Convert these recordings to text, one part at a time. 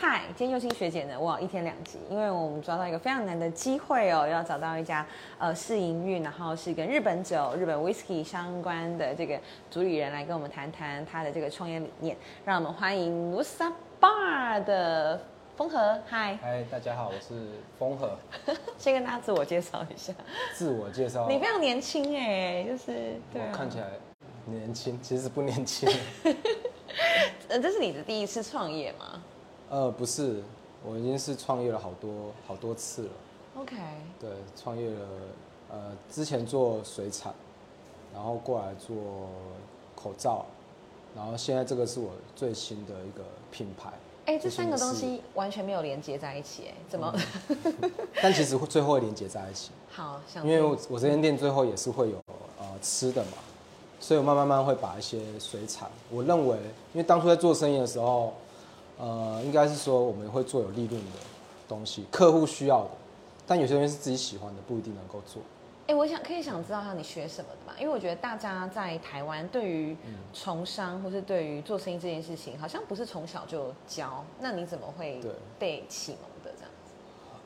嗨，今天佑星学姐呢，哇，一天两集，因为我们抓到一个非常难的机会哦，要找到一家呃试营运，然后是跟日本酒、日本 whisky 相关的这个主理人来跟我们谈谈他的这个创业理念。让我们欢迎 Nusa Bar 的风和，嗨，嗨，大家好，我是风和。先跟大家自我介绍一下。自我介绍，你非常年轻哎，就是对啊，我看起来年轻，其实不年轻。呃，这是你的第一次创业吗呃，不是，我已经是创业了好多好多次了。？OK，对，创业了，呃，之前做水产，然后过来做口罩，然后现在这个是我最新的一个品牌。哎，这三个东西完全没有连接在一起，哎，怎么？事，但其实会最后会连接在一起，好，想因为我我这间店最后也是会有呃吃的嘛，所以我慢慢慢慢会把一些水产，我认为，因为当初在做生意的时候，呃，应该是说我们会做有利润的东西，客户需要的，但有些东西是自己喜欢的，不一定能够做。哎、我想可以想知道一下你学什么的吧？因为我觉得大家在台湾对于从商或是对于做生意这件事情，好像不是从小就教。那你怎么会被启蒙的这样子？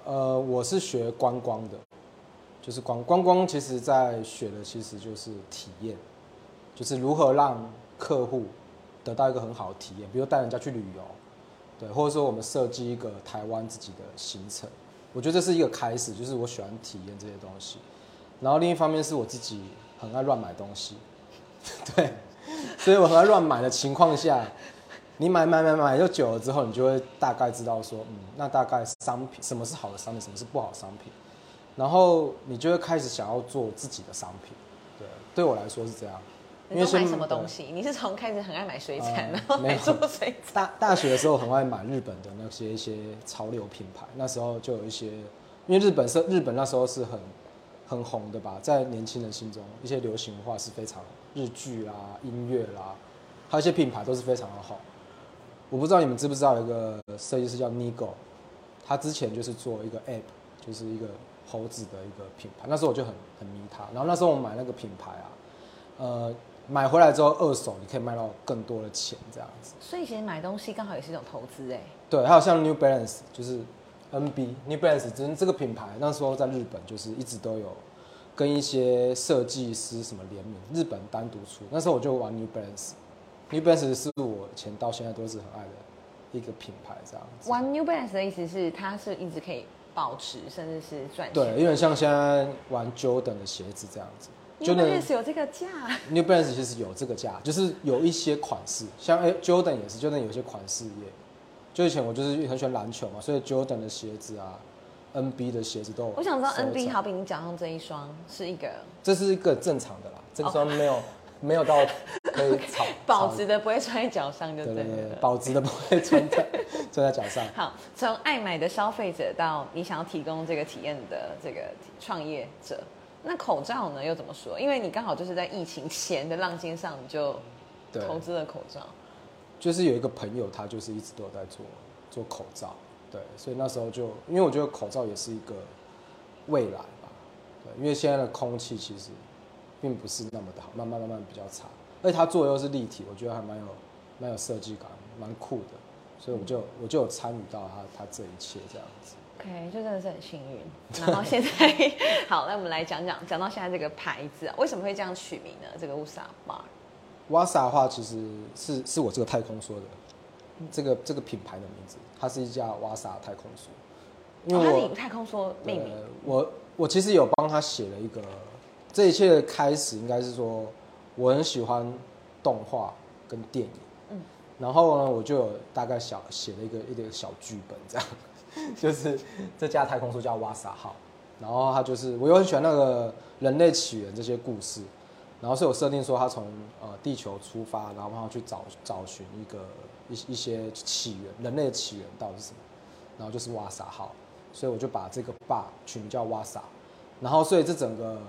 呃，我是学观光的，就是观观光，其实在学的其实就是体验，就是如何让客户得到一个很好的体验，比如带人家去旅游，对，或者说我们设计一个台湾自己的行程，我觉得这是一个开始，就是我喜欢体验这些东西。然后另一方面是我自己很爱乱买东西，对，所以我很爱乱买的情况下，你买买买买就久了之后，你就会大概知道说，嗯，那大概商品什么是好的商品，什么是不好商品，然后你就会开始想要做自己的商品。对，对我来说是这样。先你都买什么东西？你是从开始很爱买水产，呃然后来没做水产？大大学的时候很爱买日本的那些一些潮流品牌，那时候就有一些，因为日本是日本那时候是很很红的吧，在年轻人心中，一些流行文化是非常日剧啦、音乐啦，还有一些品牌都是非常的好。我不知道你们知不知道有一个设计师叫 Nigo，他之前就是做一个 App，就是一个猴子的一个品牌，那时候我就很很迷他。然后那时候我买那个品牌啊，呃，买回来之后二手你可以卖到更多的钱这样子。所以其实买东西刚好也是一种投资哎。对，还有像 New Balance，就是 NB New Balance，真这个品牌那时候在日本就是一直都有跟一些设计师什么联名，日本单独出。那时候我就玩 New Balance，New Balance 是我以前到现在都是很爱的一个品牌，这样子。玩 New Balance 的意思是它是一直可以保持，甚至是赚钱。对，有点像现在玩 Jordan 的鞋子这样子。New Balance 有这个价。New Balance 其实有这个价，就是有一些款式，像哎、Jordan 也是，Jordan 有一些款式也，就以前我就是很喜欢篮球嘛，所以 Jordan 的鞋子啊，NB 的鞋子都有。我想知道 NB 好，比你脚上这一双是一个这是一个正常的啦，这个双没有、没有到可以炒 保值的，不会穿在脚上就炒对对对，对了。保值的不会穿在穿在脚上。好，从爱买的消费者到你想要提供这个体验的这个创业者，那口罩呢又怎么说？因为你刚好就是在疫情前的浪尖上，你就对投资了口罩。就是有一个朋友，他就是一直都有在做做口罩，对，所以那时候就，因为我觉得口罩也是一个未来吧，对，因为现在的空气其实并不是那么的好，慢慢慢慢比较差，而且他做的又是立体，我觉得还蛮有蛮有设计感，蛮酷的，所以我就我就有参与到他他这一切这样子。OK，就真的是很幸运。然后现在好，那我们来讲讲，讲到现在这个牌子啊，为什么会这样取名呢？这个乌萨 bar。瓦萨的话，其实是是我这个太空说的，这个这个品牌的名字，它是一家瓦萨太空梭，因为我是以太空梭命名呃。我我其实有帮他写了一个，这一切的开始应该是说，我很喜欢动画跟电影，嗯然后呢，我就有大概小写了一个一个小剧本，这样，就是这架太空梭叫瓦萨号，然后它就是我又很喜欢那个人类起源这些故事，然后所以我设定说它从呃地球出发，然后去找找寻一个一一些起源，人类的起源到底是什么，然后就是瓦萨号，所以我就把这个坝取名叫瓦萨，然后所以这整个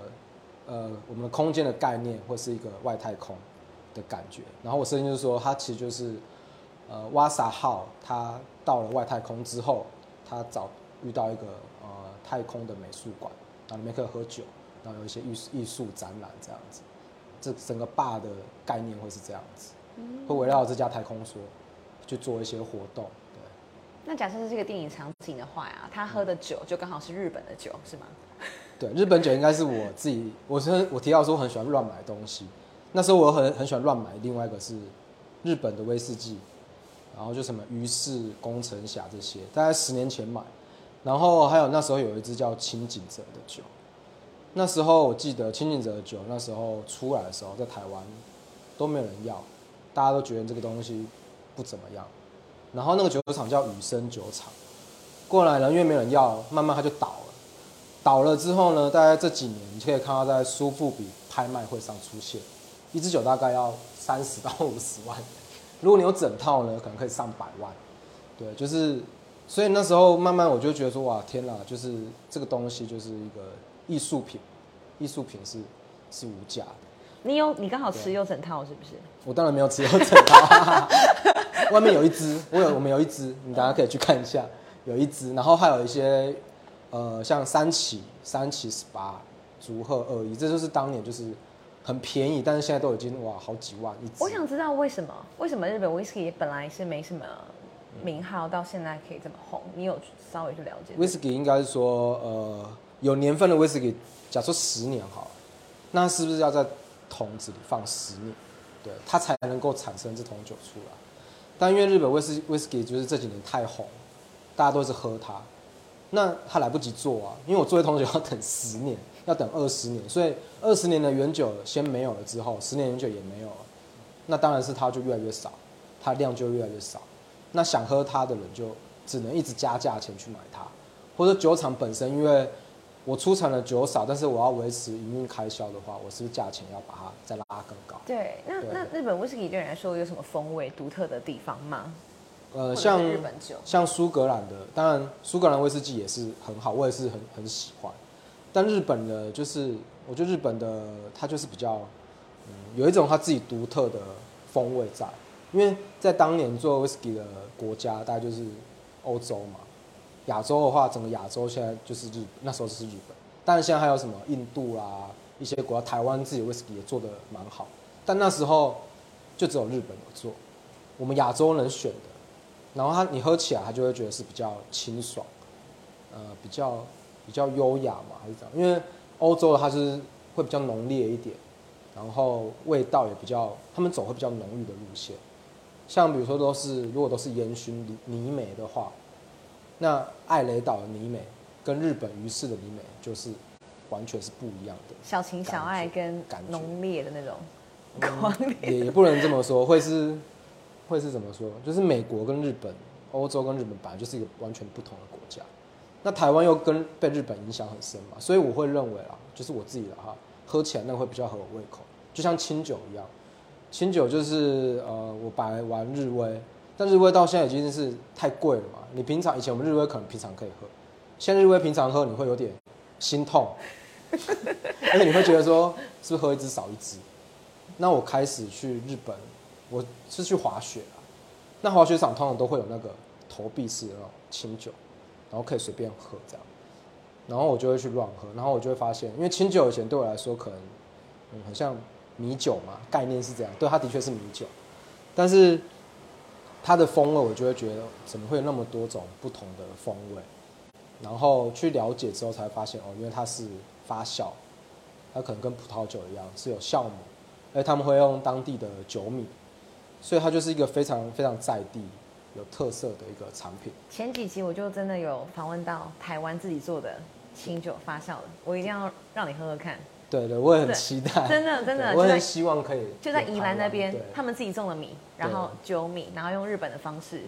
呃我们的空间的概念会是一个外太空的感觉，然后我设定就是说它其实就是呃瓦萨号，它到了外太空之后，它找遇到一个呃太空的美术馆，然后里面可以喝酒，然后有一些艺术艺术展览这样子，这整个坝的概念会是这样子，会围绕这家太空梭去做一些活动，对。那假设是这个电影场景的话呀，他喝的酒就刚好是日本的酒，是吗？对，日本酒应该是我自己，我是我提到说很喜欢乱买东西，那时候我很很喜欢乱买，另外一个是日本的威士忌，然后就什么于氏、工程侠这些，大概十年前买，然后还有那时候有一支叫清景泽的酒，那时候我记得清景泽的酒那时候出来的时候，在台湾都没有人要，大家都觉得这个东西不怎么样，然后那个酒厂叫雨生酒厂，过来了，因为没有人要，慢慢它就倒了。倒了之后呢，大概这几年你可以看到在苏富比拍卖会上出现，一支酒大概要三十到五十万，如果你有整套呢，可能可以上百万。对，就是，所以那时候慢慢我就觉得说，哇，天哪，就是这个东西就是一个艺术品，艺术品是是无价的。你有你刚好持有整套是不是？我当然没有持有整套，外面有一只，我有我们有一只，你大家可以去看一下，有一只，然后还有一些呃像三起、三起 SPA、竹鹤二一，这就是当年就是很便宜，但是现在都已经哇好几万一支。我想知道为什么？为什么日本 whisky 本来是没什么名号，到现在可以这么红？你有稍微去了解？whisky 应该是说呃有年份的 whisky，假如说十年好了，那是不是要在桶子里放十年，对，它才能够产生这桶酒出来？但因为日本威士威士忌就是这几年太红，大家都是喝它，那它来不及做啊，因为我做一桶酒要等十年，要等二十年，所以二十年的原酒先没有了之后，十年原酒也没有了，那当然是它就越来越少，它量就越来越少，那想喝它的人就只能一直加价钱去买它，或者酒厂本身因为我出产的酒少，但是我要维持营运开销的话，我是不是价钱要把它再拉更高？对，那对那日本 whisky 对你来说有什么风味独特的地方吗？呃，像日本酒像苏格兰的，当然苏格兰威士忌也是很好，我也是很很喜欢。但日本的，就是我觉得日本的它就是比较，嗯，有一种它自己独特的风味在，因为在当年做威士忌的国家，大概就是欧洲嘛，亚洲的话，整个亚洲现在就是日，那时候就是日本，但是现在还有什么印度啦，一些国家，台湾自己威士忌也做的蛮好，但那时候就只有日本有做，我们亚洲能选的。然后它你喝起来，它就会觉得是比较清爽，呃，比较比较优雅嘛，还是怎样？因为欧洲的它就是会比较浓烈一点，然后味道也比较，他们走会比较浓郁的路线。像比如说都是如果都是烟熏泥泥美的话，那艾雷岛的泥美跟日本鱼市的泥美就是完全是不一样的。小情小爱跟浓烈的那种狂烈，也也不能这么说，会是 会是怎么说？就是美国跟日本、欧洲跟日本本来就是一个完全不同的国家，那台湾又跟被日本影响很深嘛，所以我会认为啦，就是我自己的哈，喝起来那会比较合我胃口，就像清酒一样，清酒就是呃，我本来玩日威，但日威到现在已经是太贵了嘛，你平常以前我们日威可能平常可以喝，现在日威平常喝你会有点心痛，而且你会觉得说是不是喝一支少一支？那我开始去日本，我是去滑雪啊。那滑雪场通常都会有那个投币式的那种清酒，然后可以随便喝这样。然后我就会去乱喝，然后我就会发现，因为清酒以前对我来说可能，嗯，很像米酒嘛，概念是这样，对，它的确是米酒，但是它的风味我就会觉得怎么会有那么多种不同的风味？然后去了解之后才发现，哦，因为它是发酵，它可能跟葡萄酒一样是有酵母。而他们会用当地的酒米，所以它就是一个非常非常在地、有特色的一个产品。前几期我就真的有访问到台湾自己做的清酒发酵的，我一定要让你喝喝看。对对，我也很期待，真的真的我很希望可以就在宜兰那边，他们自己种的米，然后酒米，然后用日本的方式，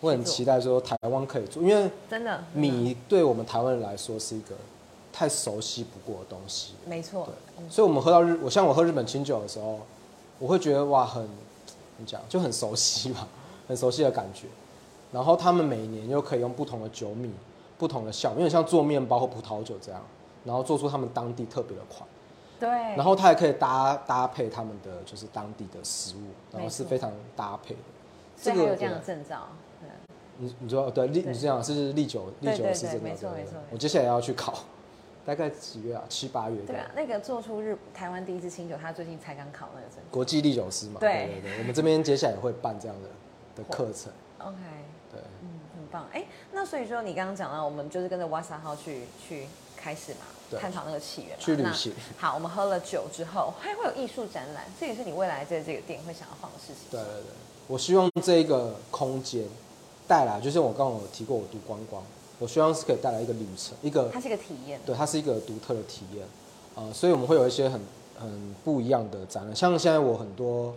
我很期待说台湾可以做，因为真的米对我们台湾人来说是一个太熟悉不过的东西。没错对，，所以我们喝到日，我像我喝日本清酒的时候，我会觉得哇，很怎么讲，就很熟悉嘛，很熟悉的感觉。然后他们每年又可以用不同的酒米、不同的酵母，有点像做面包或葡萄酒这样，然后做出他们当地特别的款。对，然后它也可以搭搭配他们的就是当地的食物，然后是非常搭配的。这个有这样的对证照，嗯你你说对历对你这样是历久历久对对对是真的，没错对没错我接下来要去考，大概几月啊？七八月对啊，那个做出日台湾第一支清酒，他最近才刚考那个证。国际历酒师嘛。对对对对，我们这边接下来也会办这样的的课程。OK，对，嗯，很棒！哎，那所以说你刚刚讲到，我们就是跟着瓦萨号去去开始嘛，对探讨那个起源嘛。去旅行好，我们喝了酒之后，还会有艺术展览，这也是你未来在这个店会想要放的事情。对对对，我希望这一个空间带来，就是我刚刚有提过，我读观光，我希望是可以带来一个旅程，一个它是一个体验。对，它是一个独特的体验，呃，所以我们会有一些很很不一样的展览，像现在我很多，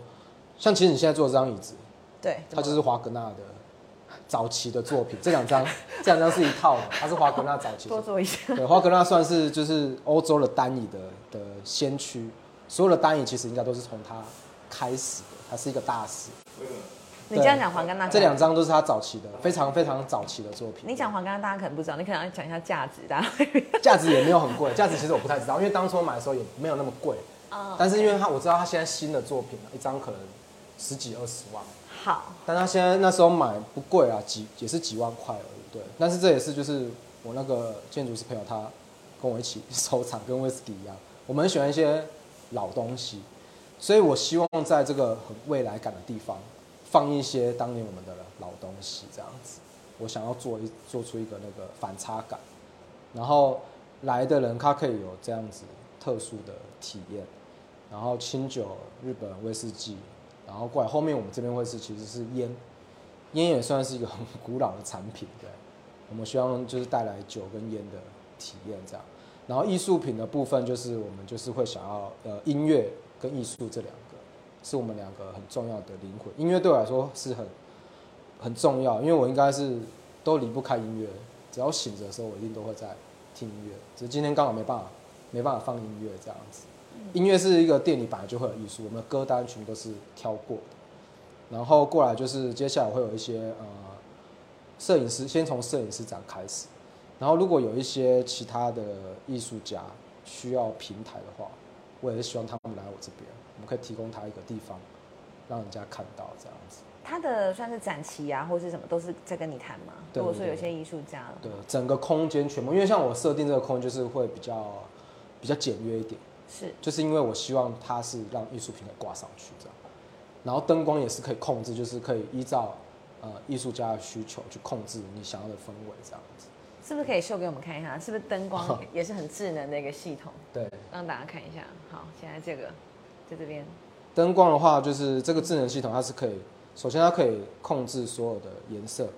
像其实你现在坐这张椅子，对，它就是华格纳的早期的作品，这两张 这两张是一套的，它是华格纳早期的多做一下。对，华格纳算是就是欧洲的单椅的的先驱，所有的单椅其实应该都是从他开始的，他是一个大师。你这样讲黄甘纳，这两张都是他早期的，非常非常早期的作品。你讲黄甘纳，大家可能不知道，你可能要讲一下价值，大家价值也没有很贵，价值其实我不太知道，因为当初我买的时候也没有那么贵。哦但是因为他我知道他现在新的作品一张可能十几二十万，好，但他现在那时候买不贵啊，几也是几万块而已。对，但是这也是就是我那个建筑师朋友他跟我一起收藏，跟威士忌一样，我们很喜欢一些老东西，所以我希望在这个很未来感的地方放一些当年我们的老东西，这样子，我想要做一做出一个那个反差感，然后来的人他可以有这样子特殊的体验，然后清酒、日本威士忌，然后过来后面我们这边会是其实是烟，烟也算是一个很 古老的产品，对，我们希望就是带来酒跟烟的体验这样，然后艺术品的部分就是我们就是会想要呃音乐跟艺术这两个是我们两个很重要的灵魂，音乐对我来说是很很重要，因为我应该是都离不开音乐，只要醒着的时候我一定都会在听音乐，只是今天刚好没办法没办法放音乐这样子。音乐是一个店里本来就会有艺术，我们的歌单全部都是挑过的。然后过来就是接下来会有一些呃摄影师，先从摄影师展开始，然后如果有一些其他的艺术家需要平台的话，我也是希望他们来我这边，我们可以提供他一个地方，让人家看到这样子。他的算是展期啊，或是什么，都是在跟你谈嘛。对对对如果说有些艺术家，对，整个空间全部，因为像我设定这个空间就是会比较比较简约一点。是就是因为我希望它是让艺术品给挂上去这样，然后灯光也是可以控制，就是可以依照呃艺术家的需求去控制你想要的氛围这样子。是不是可以秀给我们看一下？是不是灯光也是很智能的一个系统？对，让大家看一下。好，现在这个在这边，灯光的话，就是这个智能系统它是可以，首先它可以控制所有的颜色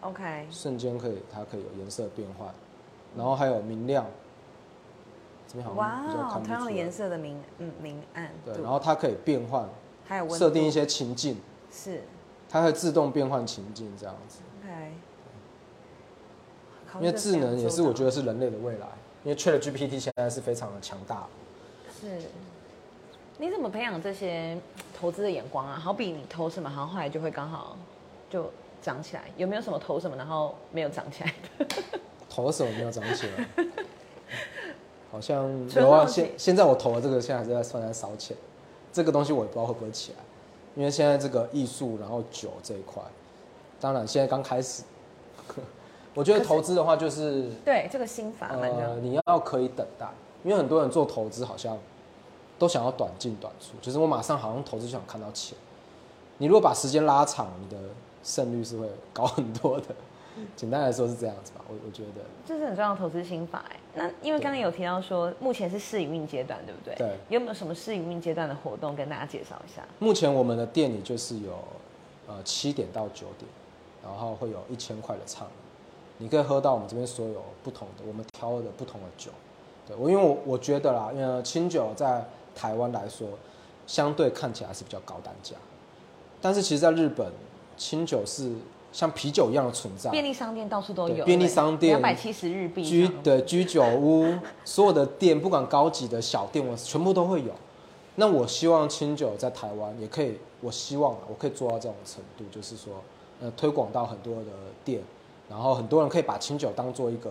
，OK，瞬间可以它可以有颜色变换，然后还有明亮，这边好哇像比较看哦，不同样的颜色的明嗯明暗对，度然后它可以变换，还有温设定一些情境，是它会自动变换情境这样子。OK，因为智能也是我觉得得是人类的未来，因为 Chat GPT 现在是非常的强大。是。你怎么培养这些投资的眼光啊？好比你投什么，然后后来就会刚好就涨起来。有没有什么投什么，然后没有涨起来的？投什么没有涨起来？好像纯有啊，现现在我投的这个现在还是在算在烧钱，这个东西我也不知道会不会起来，因为现在这个艺术然后酒这一块，当然现在刚开始，我觉得投资的话就是对，这个心法你要可以等待，因为很多人做投资好像都想要短进短出，就是我马上好像投资就想看到钱。你如果把时间拉长，你的胜率是会高很多的。简单来说是这样子吧，我我觉得。这是很重要的投资心法哎。那因为刚才有提到说，目前是试营运阶段，对不对？对。有没有什么试营运阶段的活动跟大家介绍一下？目前我们的店里就是有呃七点到九点，然后会有一千块的畅饮，你可以喝到我们这边所有不同的我们挑的不同的酒。对我，因为我我觉得啦，因为清酒在台湾来说，相对看起来是比较高单价，但是其实在日本，清酒是像啤酒一样的存在。便利商店到处都有，便利商店两百七十日币居这样对居酒屋，所有的店，不管高级的小店，我全部都会有。那我希望清酒在台湾也可以，我希望啊我可以做到这种程度，就是说，呃，推广到很多的店，然后很多人可以把清酒当做一个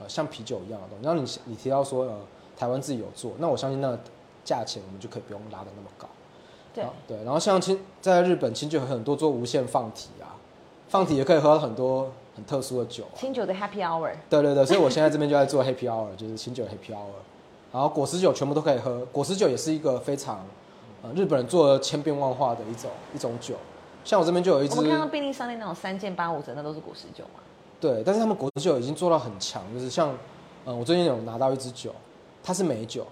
呃像啤酒一样的东西。然后你你提到说呃台湾自己有做，那我相信那个价钱我们就可以不用拉的那么高。对对，然后像清在日本清酒有很多做无限放题啊，放题也可以喝到很多很特殊的酒、啊。清酒的 Happy Hour，对对对，所以我现在这边就在做 Happy Hour，就是清酒 Happy Hour，然后果实酒全部都可以喝。果实酒也是一个非常，呃，日本人做的千变万化的一种一种酒。像我这边就有一支我们看到便利商店那种三件八五折，那都是果实酒嘛。对，但是他们果实酒已经做到很强，就是像，嗯，我最近有拿到一支酒，它是美酒，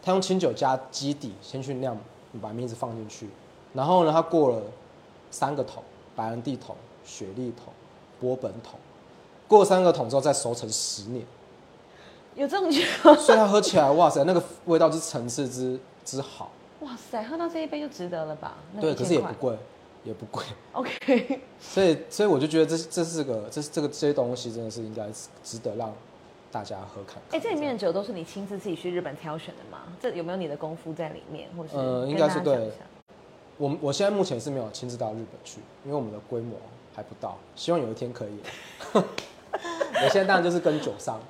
它用清酒加基底先去酿，把名字放进去，然后呢，它过了三个桶，白兰地桶、雪莉桶、波本桶，过三个桶之后再熟成十年，有这种酒？所以它喝起来，哇塞，那个味道之层次之之好，哇塞，喝到这一杯就值得了吧？那对，可是也不块贵，也不贵。OK，所以，所以我就觉得这这是个，这是这个这些东西真的是应该值得让大家喝看看。哎、这里面的酒都是你亲自自己去日本挑选的吗？这有没有你的功夫在里面，或是呃应该是对我们我现在目前是没有亲自到日本去，因为我们的规模还不到，希望有一天可以。我现在当然就是跟酒商，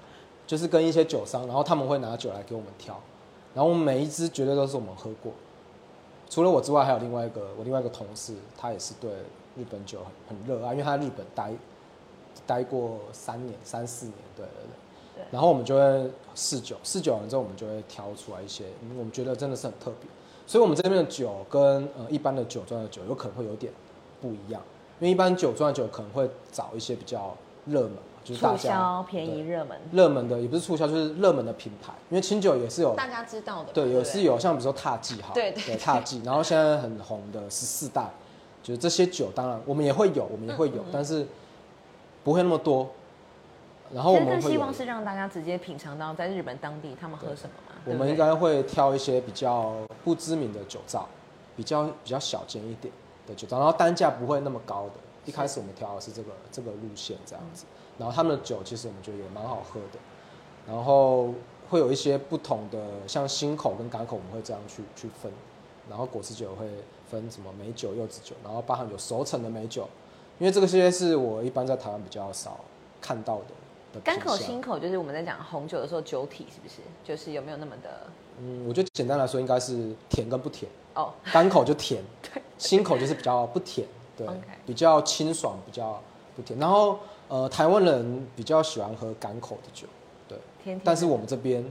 就是跟一些酒商，然后他们会拿酒来给我们挑，然后每一支绝对都是我们喝过。除了我之外，还有另外一个我另外一个同事，他也是对日本酒很很热爱，因为他在日本待待过三年三四年，对对对。对然后我们就会试酒，试酒完之后，我们就会挑出来一些，嗯我们觉得真的是很特别。所以，我们这边的酒跟呃一般的酒庄的酒有可能会有点不一样，因为一般酒庄的酒可能会找一些比较热门嘛，就是大家促销、便宜、热门，热门的，也不是促销，就是热门的品牌。因为清酒也是有大家知道的。对，不有是有像比如说踏记哈，对对对踏记，然后现在很红的十四代，就是这些酒，当然我们也会有，我们也会有，嗯但是不会那么多。然后我们更希望是让大家直接品尝到在日本当地他们喝什么嘛。我们应该会挑一些比较不知名的酒造，比较比较小间一点的酒庄，然后单价不会那么高的。一开始我们挑的是这个这个路线这样子，然后他们的酒其实我们觉得也蛮好喝的，然后会有一些不同的，像新口跟港口，我们会这样去去分，然后果汁酒会分什么美酒、柚子酒，然后包含有熟成的美酒，因为这个些是我一般在台湾比较少看到的的干口、新口就是我们在讲红酒的时候酒体是不是？就是有没有那么的嗯，我觉得简单来说应该是甜跟不甜。哦？干口就甜，新口就是比较不甜，对比较清爽，比较不甜。然后呃，台湾人比较喜欢喝港口的酒，对，甜甜但是我们这边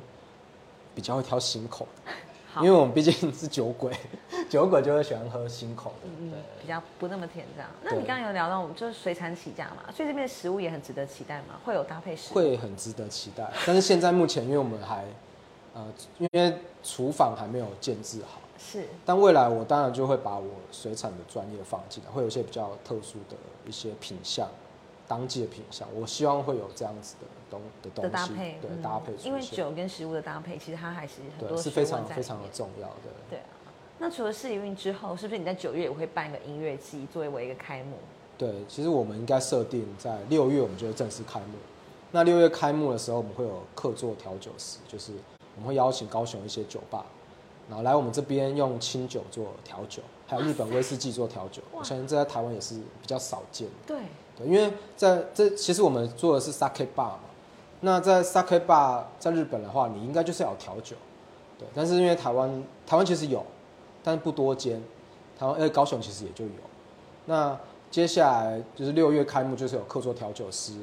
比较会挑新口的，因为我们毕竟是酒鬼，酒鬼就会喜欢喝新口的，嗯对。比较不那么甜这样。那你刚刚有聊到我们就是水产起家嘛，所以这边的食物也很值得期待嘛，会有搭配食物。会很值得期待。但是现在目前，因为我们还呃，因为厨房还没有建制好，是但未来我当然就会把我水产的专业放进来，会有一些比较特殊的一些品相，当季的品相，我希望会有这样子的东的东西，的搭配，对、嗯搭配，因为酒跟食物的搭配，其实它还是很对多是非常非常的重要的。对啊。那除了试营运之后，是不是你在九月也会办一个音乐季，作为一个开幕？对，其实我们应该设定在六月，我们就会正式开幕。那六月开幕的时候，我们会有客座调酒师，就是我们会邀请高雄一些酒吧，然后来我们这边用清酒做调酒，还有日本威士忌做调酒。我相信这在台湾也是比较少见的。对，对，因为在这其实我们做的是 sake bar 嘛，那在 sake bar 在日本的话，你应该就是要有调酒，对，但是因为台湾台湾其实有，但是不多间，台湾呃高雄其实也就有。那接下来就是六月开幕，就是有客座调酒师，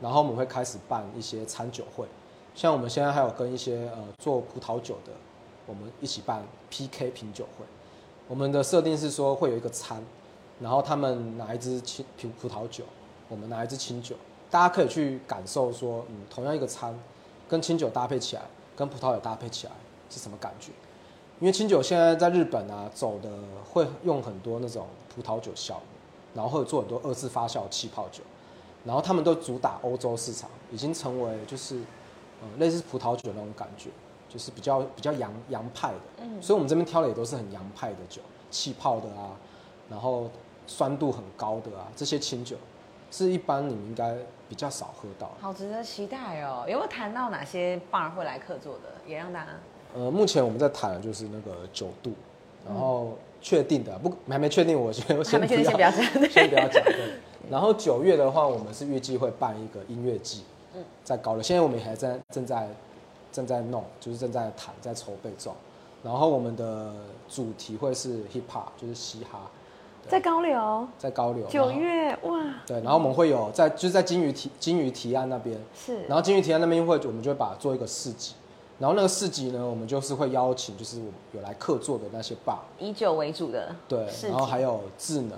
然后我们会开始办一些餐酒会，像我们现在还有跟一些呃做葡萄酒的，我们一起办 PK 品酒会。我们的设定是说会有一个餐，然后他们拿一支清葡葡萄酒，我们拿一支清酒，大家可以去感受说，嗯，同样一个餐，跟清酒搭配起来，跟葡萄酒搭配起来是什么感觉？因为清酒现在在日本啊，走的会用很多那种葡萄酒酵母，然后会做很多二次发酵气泡酒，然后他们都主打欧洲市场，已经成为就是，嗯，类似葡萄酒那种感觉，就是比较比较洋洋派的。嗯，所以我们这边挑的也都是很洋派的酒，气泡的啊，然后酸度很高的啊，这些清酒是一般你们应该比较少喝到。好值得期待哦。有没有谈到哪些 bar 会来客座的，也让大家呃，目前我们在谈的就是那个酒度，然后确定的不还没确定，我先我还没确定，先不要讲。先不要讲。对，然后九月的话，我们是预计会办一个音乐季，嗯在高流，现在我们也还在正在正在弄，就是正在谈，在筹备中。然后我们的主题会是 hip hop，就是嘻哈，在高流，在高流。九月哇，对，然后我们会有在就是在金鱼提金鱼提案那边，是，然后金鱼提案那边会我们就会把它做一个市集，然后那个市集呢，我们就是会邀请就是有来客座的那些 bar，以酒为主的，对，然后还有智能，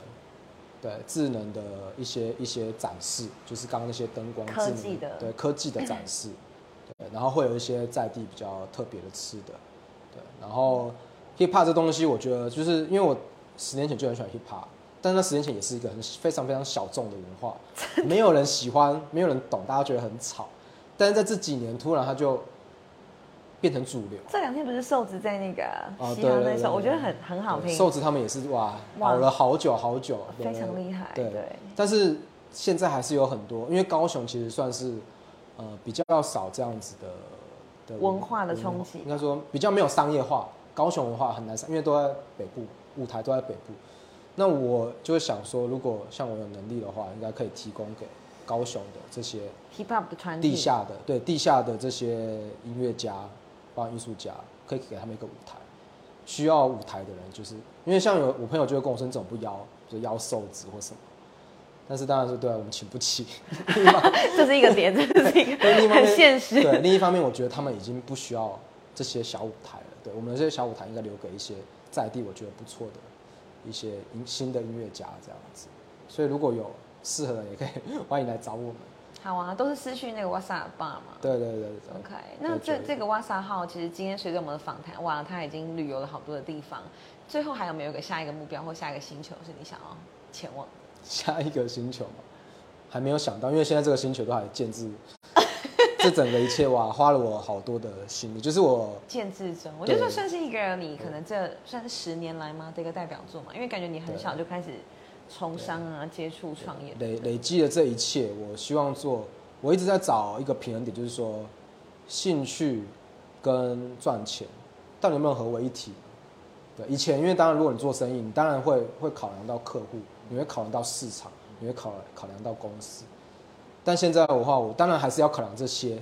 对智能的一些一些展示，就是刚刚那些灯光智能科技的。对科技的展示，对，然后会有一些在地比较特别的吃的，对，然后 hip hop 这东西，我觉得就是因为我十年前就很喜欢 hip hop，但那十年前也是一个很非常非常小众的文化，没有人喜欢，没有人懂，大家觉得很吵，但是在这几年突然它就变成主流。这两天不是瘦子在那个哦嘻哈那首，对对对我觉得很很好听，瘦子他们也是哇，哇。熬了好久好久，非常厉害，对。对，但是现在还是有很多，因为高雄其实算是呃比较少这样子的的文化的冲击应该说比较没有商业化。高雄文化很难上，因为都在北部，舞台都在北部。那我就会想说，如果像我有能力的话，应该可以提供给高雄的这些 hip hop 的团体，地下的对地下的这些音乐家，包括艺术家，可以给他们一个舞台。需要舞台的人，就是因为像有我朋友就会跟我说，你怎么不邀，就邀瘦子或什么？但是当然是对啊，我们请不起。这是一个点，这是一个很现实。对，另一方面，我觉得他们已经不需要这些小舞台了。对我们这些小舞台应该留给一些在地我觉得不错的一些音新的音乐家这样子。所以如果有适合的，也可以欢迎来找我们。好啊，都是私讯那个 WhatsApp 爸嘛。对对对。OK，那这这个瓦萨号，其实今天随着我们的访谈，哇，他已经旅游了好多的地方。最后还有没有一个下一个目标或下一个星球是你想要前往？下一个星球嘛，还没有想到，因为现在这个星球都还建制，这整个一切哇，花了我好多的心力，就是我建制中，我觉得这算是一个你可能这算是十年来吗？的一个代表作嘛？因为感觉你很小就开始从商啊，接触创业。累累积了这一切，我希望做，我一直在找一个平衡点，就是说兴趣跟赚钱到底有没有合为一体？对，以前因为当然如果你做生意，你当然会会考量到客户，你会考量到市场，你会考考量到公司。但现在的话，我当然还是要考量这些，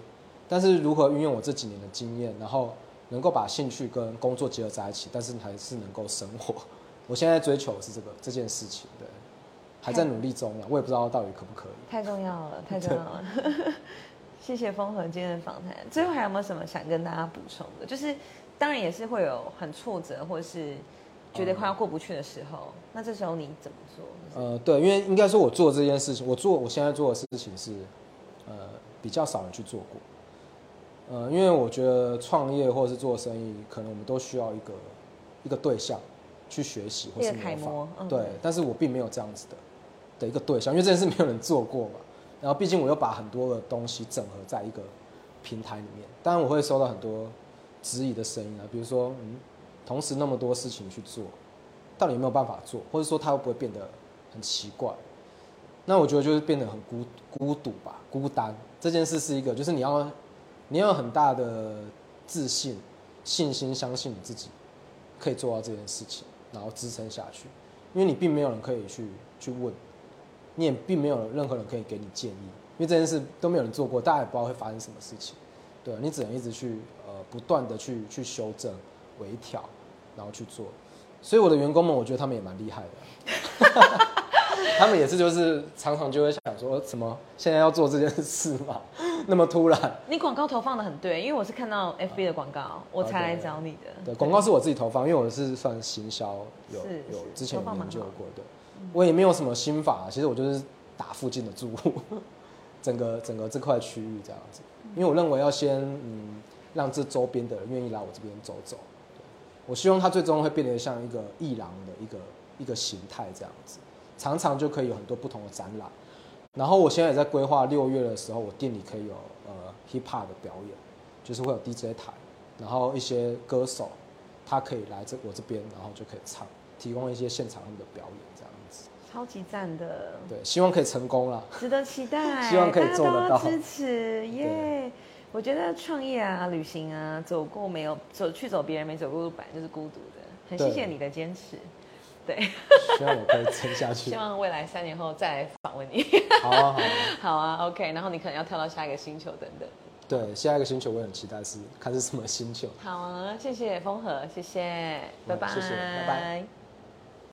但是如何运用我这几年的经验，然后能够把兴趣跟工作结合在一起，但是还是能够生活。我现在追求的是这个这件事情，对，还在努力中了，我也不知道到底可不可以。太重要了，太重要了。谢谢风和今天的访谈。最后还有没有什么想跟大家补充的？就是当然也是会有很挫折，或是觉得快要过不去的时候，那这时候你怎么做？呃，对，因为应该说我做这件事情，我做我现在做的事情是，呃，比较少人去做过。呃，因为我觉得创业或者是做生意，可能我们都需要一个一个对象去学习或是模仿。嗯对，但是我并没有这样子的的一个对象，因为这件事没有人做过嘛。然后毕竟我又把很多的东西整合在一个平台里面，当然我会收到很多质疑的声音啊，比如说，嗯，同时那么多事情去做，到底有没有办法做，或者说它会不会变得很奇怪？那我觉得就是变得很孤孤独吧，孤单。这件事是一个，就是你要你要有很大的自信、信心，相信你自己可以做到这件事情，然后支撑下去，因为你并没有人可以去去问，你也并没有任何人可以给你建议，因为这件事都没有人做过，大家也不知道会发生什么事情，对你只能一直去呃不断的去去修正、微调，然后去做。所以我的员工们，我觉得他们也蛮厉害的。他们也是，就是常常就会想说，怎么现在要做这件事嘛？那么突然，你广告投放的很对，因为我是看到 FB 的广告，我才来找你的。对，广告是我自己投放，因为我是算行销，有有之前有研究过的。我也没有什么心法，其实我就是打附近的住户，整个整个这块区域这样子。因为我认为要先嗯，让这周边的人愿意来我这边走走。对我希望它最终会变得像一个艺廊的一个一个形态这样子，常常就可以有很多不同的展览。然后我现在也在规划六月的时候，我店里可以有呃 hip hop 的表演，就是会有 DJ 台，然后一些歌手他可以来这我这边，然后就可以唱，提供一些现场他们的表演这样子。超级赞的，对，希望可以成功啦。值得期待。希望可以做得到支持 耶！我觉得创业啊、旅行啊，走过没有走去走别人没走过的路，本来就是孤独的。很谢谢你的坚持，对，希望我可以撑下去 希。望未来三年后再来访问你。好啊，好啊。好啊，OK，然后你可能要跳到下一个星球等等。对，下一个星球我也很期待是看是什么星球。好啊，谢谢风和，谢谢，拜拜，谢谢拜拜。